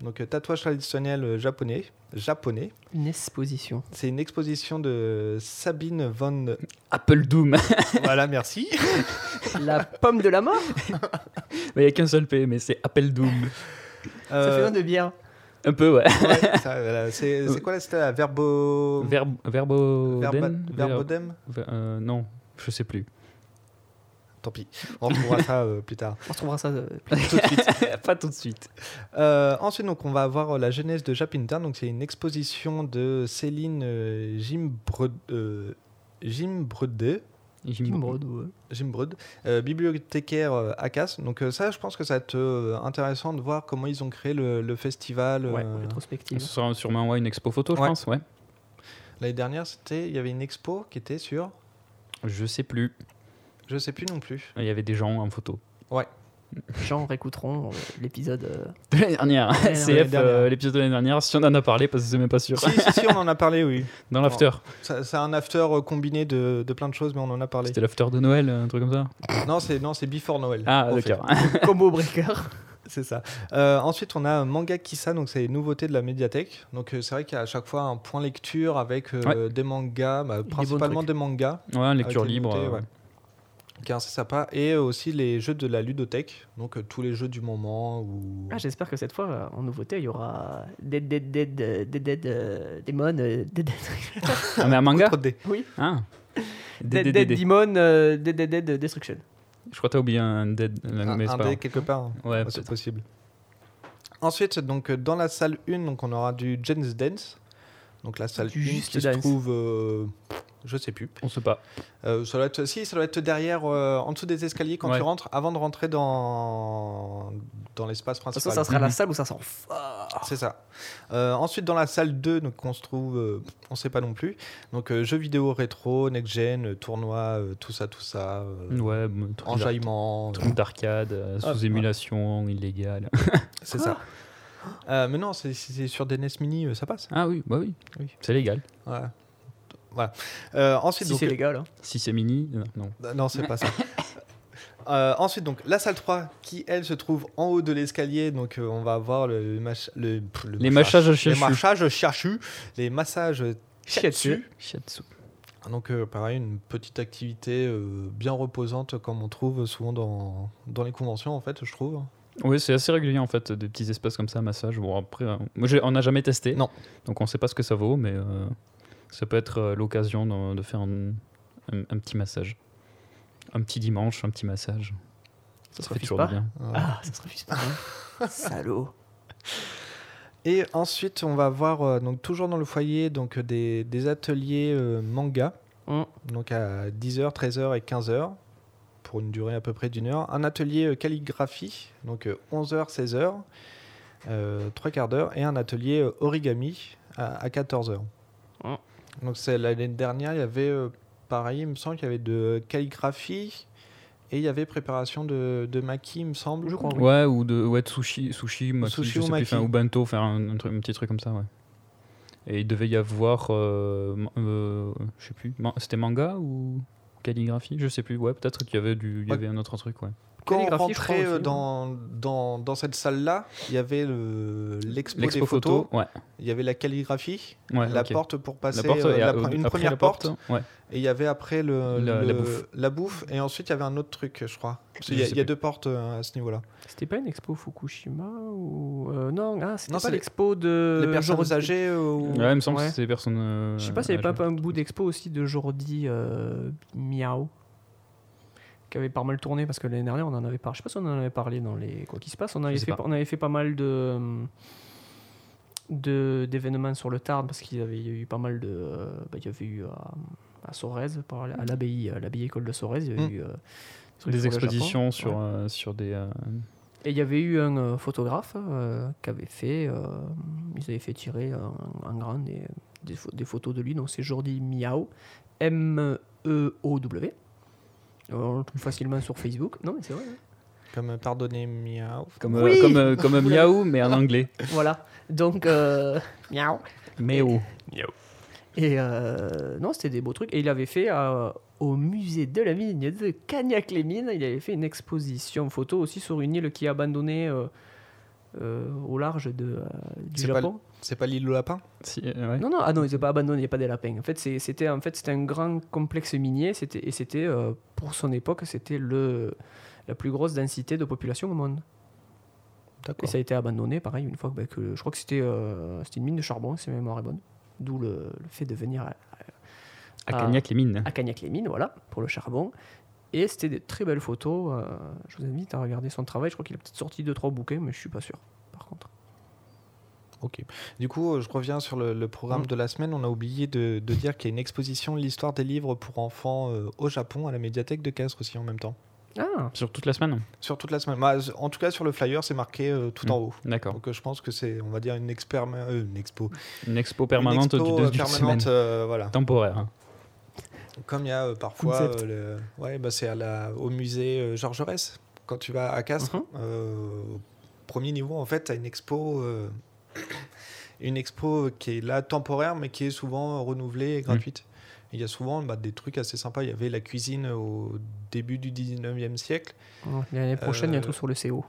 D: donc tatouage traditionnel japonais. japonais.
F: Une exposition.
D: C'est une exposition de Sabine von.
E: Apple Doom.
D: voilà, merci.
F: La pomme de la mort
E: Il n'y a qu'un seul P, mais c'est Apple Doom.
F: Ça
D: Euh,
F: fait un de bien.
E: Un peu, ouais.
D: ouais, ça, c'est c'est quoi là C'était la verbo.
E: Verb, verbo.
D: Verba-
E: den
D: Verbodem
E: Ver- euh, Non, je sais plus.
D: Tant pis, on retrouvera ça euh, plus tard.
F: On retrouvera ça euh, plus
D: Tout de suite.
E: pas tout de suite.
D: Euh, ensuite, donc, on va avoir euh, la genèse de Japintown. Donc, c'est une exposition de Céline euh, Gimbrode. euh, Gimbrode.
F: Kimbrod, ouais.
D: Gimbrode, euh, bibliothécaire euh, à Casse. Donc euh, ça, je pense que ça va être euh, intéressant de voir comment ils ont créé le, le festival.
F: Ouais, rétrospective.
E: Ce sera sûrement ouais, une expo photo, je
D: Ouais.
E: pense. Ouais.
D: L'année dernière, c'était, il y avait une expo qui était sur,
E: Je sais plus.
D: je sais plus non plus.
E: Il y avait des gens en photo.
F: Jean réécouteront euh, l'épisode. euh,
E: De l'année dernière. CF, euh, l'épisode de l'année dernière, si on en a parlé, parce que c'est même pas sûr.
D: si, si, si, on en a parlé, oui.
E: Dans l'after.
D: Ça- C'est un after combiné de, de plein de choses, mais on en a parlé.
E: C'était l'after de Noël, un truc comme ça.
D: Non, c'est non, c'est Before Noël.
E: Ah, d'accord.
F: Combo breaker.
D: C'est ça. Euh, ensuite, on a Manga Kissa, donc c'est les nouveautés de la médiathèque. Donc euh, c'est vrai qu'il y a à chaque fois un point lecture avec euh, des mangas, bah, principalement des mangas.
E: Ouais, lecture
D: les
E: libre.
D: nouveautés,
E: euh,
D: ouais. Qui est assez sympa. Et euh, aussi les jeux de la ludothèque, donc euh, tous les jeux du moment. Ou...
F: Ah, J'espère que cette fois, euh, en nouveauté, il y aura Dead Dead Dead euh, Dead Dead euh, Demon. euh, Dead Dead.
E: Ah, mais un manga.
F: Oui.
E: Ah.
F: Dead
E: Dead,
F: Dead
E: Dead,
F: Demon. euh, Dead Dead Dead Destruction.
E: Je crois que t'as oublié un Dead.
D: Un,
E: mais c'est
D: un
E: pas
D: dé
E: grave.
D: quelque part. hein.
E: Ouais,
D: c'est
E: peut-être.
D: possible. Ensuite, donc, euh, dans la salle 1, donc, on aura du Jen's Dance. Donc la salle
F: Du
D: 1
F: Just
D: qui se
F: Dance.
D: trouve, euh, je sais plus.
E: On sait pas.
D: Euh, ça doit être, si, ça doit être derrière, euh, en dessous des escaliers quand
E: Ouais.
D: tu rentres, avant de rentrer dans, dans l'espace
F: De toute
D: principal.
F: façon, ça sera la
E: Mhm.
F: salle où ça sent fort.
D: C'est ça. Euh, ensuite, dans la salle 2, donc, on se trouve, euh, on sait pas non plus. Donc, euh, jeux vidéo rétro, next-gen, tournoi, euh, tout ça, tout ça. euh,
E: Ouais,
D: enjaillement.
E: truc d'arcade, euh,
D: Ah,
E: sous émulation, illégale.
D: C'est ça. Euh, mais non, c'est- sur des NES Mini, ça passe.
E: Ah oui, bah oui.
D: Oui.
E: C'est légal.
D: Ouais. Voilà. Euh, ensuite,
F: Si c'est légal. hein.
E: Si c'est mini, euh, non.
D: Euh, Non, c'est pas ça. Euh, ensuite, donc la salle 3 qui elle se trouve en haut de l'escalier, donc euh, on va avoir le, mach- le, pff, le
E: Les
D: massage-
E: massages
D: les massages les massages
F: Shiatsu.
E: Shiatsu.
D: Donc euh, pareil, une petite activité euh, bien reposante comme on trouve souvent dans, dans les conventions en fait, je trouve.
E: Oui, c'est assez régulier en fait, des petits espaces comme ça, massage. Bon, après, euh, moi, on n'a jamais testé.
D: Non.
E: Donc on sait pas ce que ça vaut, mais euh, ça peut être euh, l'occasion de, de faire un, un- un petit massage. Un petit dimanche, un petit massage.
F: Ça se
E: fait
F: refuse
E: toujours
F: pas.
E: bien.
D: Ouais.
F: Ah, ça se refuse pas. hein. Salaud.
D: Et ensuite, on va voir, euh, donc toujours dans le foyer, donc, euh, des, des ateliers euh, manga,
F: Mm.
D: donc à 10h, 13h et 15h, pour une durée à peu près d'une heure. Un atelier euh, calligraphie, donc 11h, 16h, euh, trois quarts d'heure, et un atelier euh, origami à, à 14h.
F: Mm.
D: Donc c'est l'année dernière, il y avait, euh, pareil, il me semble qu'il y avait de calligraphie, et il y avait préparation de, de maki, il me semble.
F: Je crois, oui.
E: Ouais, ou de, ouais, de sushi, sushi, maki,
D: Sushi
E: je
D: ou
E: plus, ou bento, faire un, un truc- un petit truc comme ça, ouais. Et il devait y avoir, euh, euh, je sais plus, c'était manga ou calligraphie, je sais plus, ouais, peut-être qu'il y avait du, il y
D: Ouais.
E: avait un autre truc, ouais.
D: Quand on
F: crois
D: rentrait euh, dans, dans, dans cette salle-là, il y avait le- l'expo des photos,
E: photo, ouais,
D: il y avait la calligraphie,
E: ouais,
D: la porte pour passer,
E: la porte,
D: euh, la pre- une première
E: la
D: porte,
E: ouais.
D: et il y avait après le,
E: La-
D: le-
E: la bouffe.
D: la bouffe, et ensuite il y avait un autre truc, je crois. Y a, il y a deux portes euh, à ce niveau-là.
F: C'était pas une expo Fukushima ou euh, non ah, c'était pas
D: c'est
F: l'expo de
D: Les personnes
F: Jordi-
D: âgées ou-
E: Ouais, il me semble
F: Ouais.
E: que c'était des personnes. euh,
F: Je sais pas s'il y avait pas un bout d'expo aussi de Jordi euh, Miao qui avait pas mal tourné parce que l'année dernière on en avait parlé. Je sais pas si on en avait parlé dans les quoi qui se passe. On avait fait
E: pas.
F: on avait fait pas mal de de d'événements sur le Tarn parce qu'il y avait eu pas mal de euh, bah, il y avait eu à, à Sorèze par- à l'abbaye à l'abbaye école de Sorèze il y avait
D: Mm.
F: eu euh,
E: Des
F: Japon.
E: expositions sur,
F: Ouais.
E: euh, sur des. euh,
F: Et il y avait eu un euh, photographe euh, qui avait fait, euh, ils avaient fait tirer en, grand des, des, des photos de lui. Donc c'est Jordi Miao, M-E-O-W. On le trouve facilement sur Facebook. Non, mais c'est vrai. hein.
D: Comme euh, pardonnez miaou.
E: comme,
F: Oui
E: euh, comme, euh, comme miaou, mais en anglais.
F: Voilà. Donc, euh, Miao.
E: Méo.
F: Et euh, non, c'était des beaux trucs. Et il avait fait euh, au musée de la mine de Cagnac-les-Mines, il avait fait une exposition photo aussi sur une île qui est abandonnée euh, au large de, euh, du Japon.
D: C'est pas l'île au lapin
E: Si, euh, ouais.
F: Non, non, ah non, ils n'étaient pas abandonnés, il n'y a pas des lapins. En fait, c'était en fait, c'était un grand complexe minier, c'était, et c'était, euh, pour son époque, c'était le, la plus grosse densité de population au monde. Et ça a été abandonné, pareil, une fois que, bah, que- je crois que c'était, euh, c'était une mine de charbon, si ma mémoire est bonne. D'où le, le fait de venir à,
E: À
F: Ah.
E: Cagnac-les-Mines.
F: à Cagnac-les-Mines, voilà, pour le charbon. Et c'était des très belles photos. euh, je vous invite à regarder son travail. Je crois qu'il a peut-être sorti deux trois bouquins, mais je suis pas sûr. Par contre.
D: Ok. Du coup, euh, je reviens sur le, le programme
F: Mm.
D: de la semaine. On a oublié de, de dire qu'il y a une exposition L'histoire des livres pour enfants euh, au Japon, à la médiathèque de Castres aussi en même temps.
F: Ah,
E: Sur toute la semaine
D: Sur toute la semaine. Bah, en tout cas, sur le flyer, c'est marqué euh, tout
E: Mm.
D: en haut.
E: D'accord.
D: Donc euh, je pense que c'est, on va dire, une, euh, expo.
E: Une expo permanente
D: Une expo,
E: du
D: permanente,
E: semaine.
D: euh, voilà.
E: Temporaire. hein.
D: Comme il y a euh, parfois, euh, le- ouais, bah, c'est la, au musée euh, Georges Jaurès. Quand tu vas à Castres, au premier niveau, en fait, tu as une expo, une expo qui est là temporaire, mais qui est souvent renouvelée et gratuite. Il y a souvent bah, des trucs assez sympas. Il y avait la cuisine au début du 19e siècle.
F: l'année prochaine, il y a un truc sur le CO.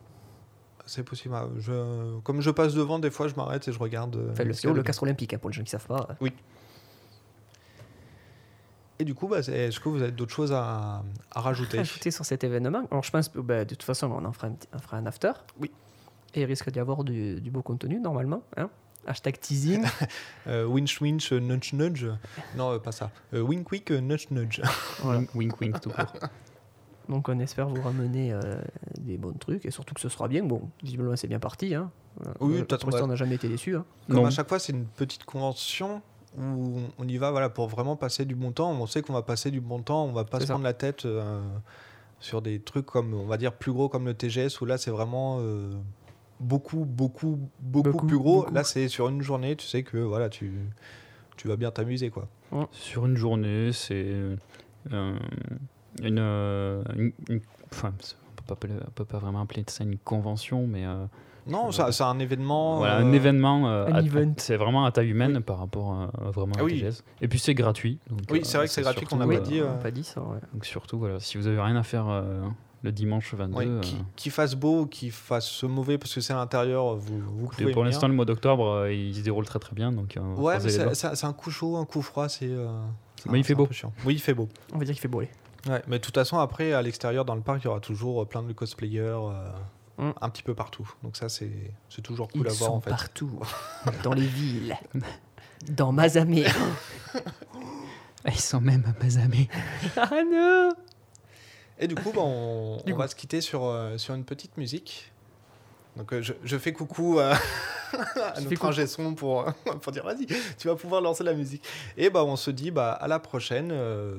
D: C'est possible. ah, Je, comme je passe devant, des fois, je m'arrête et je regarde.
F: Enfin, le CO, le castre olympique, hein, pour les gens qui savent pas.
D: Et du coup, bah, est-ce que vous avez d'autres choses à, à rajouter
F: Rajouter sur cet événement. Alors, je pense que bah, de toute façon, on en fera un, petit- on fera un after.
D: Oui.
F: Et il risque d'y avoir du, du beau contenu, normalement. Hein Hashtag teasing.
D: Euh, winch winch nudge nudge. Non, euh, pas ça. Euh, wink wink nudge nudge.
F: Voilà.
E: Wink, wink, tout court.
F: Donc, on espère vous ramener euh, des bons trucs et surtout que ce sera bien. Bon, visiblement, c'est bien parti. Hein. Euh,
D: Oui,
F: euh, on n'a jamais été déçus. Hein.
D: Comme
E: Non.
D: à chaque fois, c'est une petite convention où on y va voilà, pour vraiment passer du bon temps. On sait qu'on va passer du bon temps, on va pas se
F: ça.
D: prendre la tête euh, sur des trucs comme, on va dire, plus gros comme le TGS, où là, c'est vraiment euh, beaucoup, beaucoup, beaucoup,
F: Beaucoup,
D: plus gros.
F: beaucoup.
D: Là, c'est sur une journée, tu sais que voilà, tu, tu vas bien t'amuser. quoi.
E: Sur une journée, c'est euh, une, une- une- enfin, c'est- on peut pas appeler- on peut pas vraiment appeler ça une convention, mais euh,
D: Non, ça- c'est un événement.
E: voilà,
D: euh,
E: un événement. euh,
F: un
E: à-
F: event.
E: C'est vraiment à taille humaine par rapport à, à vraiment
D: Ah oui.
E: TGS. Et puis c'est gratuit. donc,
D: Oui,
E: euh,
D: c'est vrai que c'est gratuit, qu'on n'a pas
E: euh,
D: dit, euh,
F: On n'a pas dit ça, ouais.
E: Donc surtout, voilà, si vous avez rien à faire euh, le dimanche 22,
D: ouais,
E: euh,
D: qui, fasse beau, qui fasse mauvais parce que c'est à l'intérieur, vous, vous
E: écoutez,
D: pouvez
E: pour l'instant, le mois d'octobre, euh, il se déroule très très bien. Donc, euh,
D: Ouais, mais c'est- un coup chaud, un coup froid, c'est. euh,
E: il fait beau.
D: Oui, il fait beau.
F: On va dire qu'il fait beau.
D: Ouais, mais de toute façon, après, à l'extérieur, dans le parc, il y aura toujours euh, plein de cosplayers euh,
F: Mm.
D: un petit peu partout. Donc ça, c'est c'est toujours
F: Ils
D: cool à voir
F: sont
D: en fait.
F: partout. dans les villes. Dans Mazamé.
E: Ils sont même à Mazamé.
F: ah non
D: Et du coup, bah, on,
F: Du
D: on
F: coup.
D: va se quitter sur, euh, sur une petite musique. Donc euh, je, je fais coucou à, à notre ingé son pour, pour dire vas-y, tu vas pouvoir lancer la musique. Et bah on se dit bah à la prochaine. euh,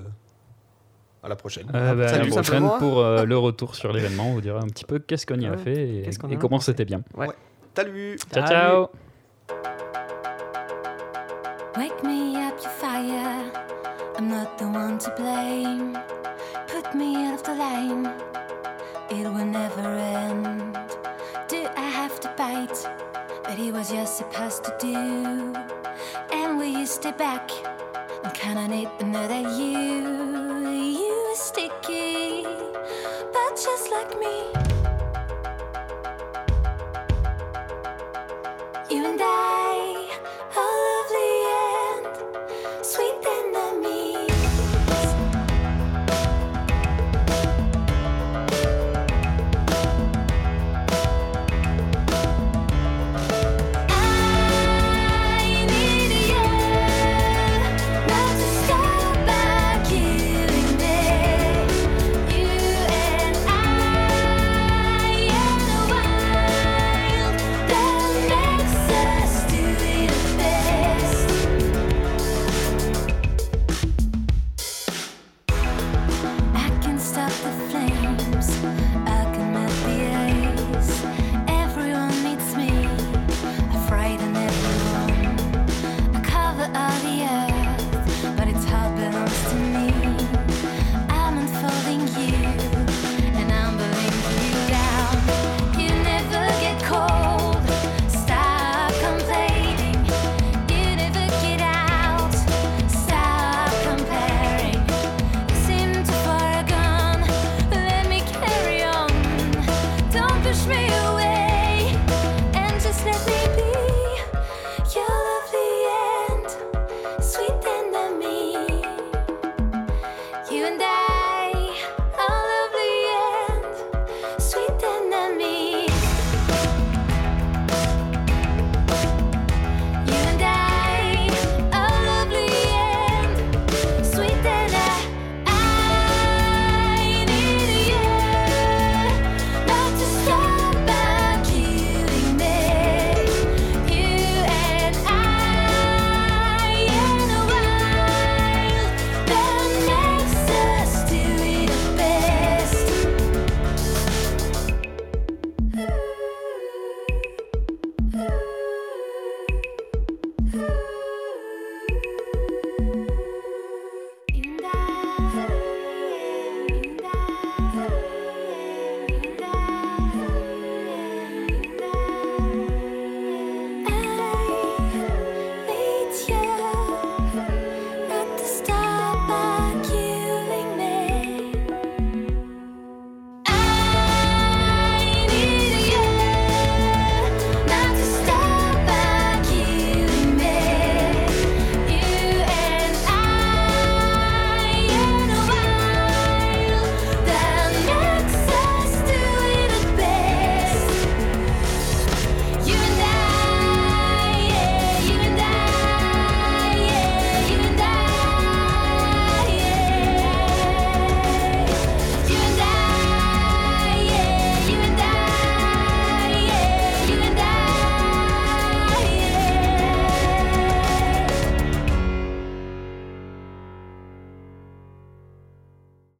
D: À la prochaine.
E: Euh, bah, à
D: Salut.
E: la prochaine pour euh, le retour sur l'événement. On vous dira un petit peu qu'est-ce qu'on y a
F: Ouais,
E: fait et,
F: qu'on
E: et
F: en a
E: comment c'était bien.
D: Salut
E: Ciao,
F: Salut.
E: ciao
C: Wake me up, you fire. I'm not the one to blame. Put me out of the line. It will never end. Do I have to bite? But it was just supposed to do. And will you stay back? I'm kinda need another you?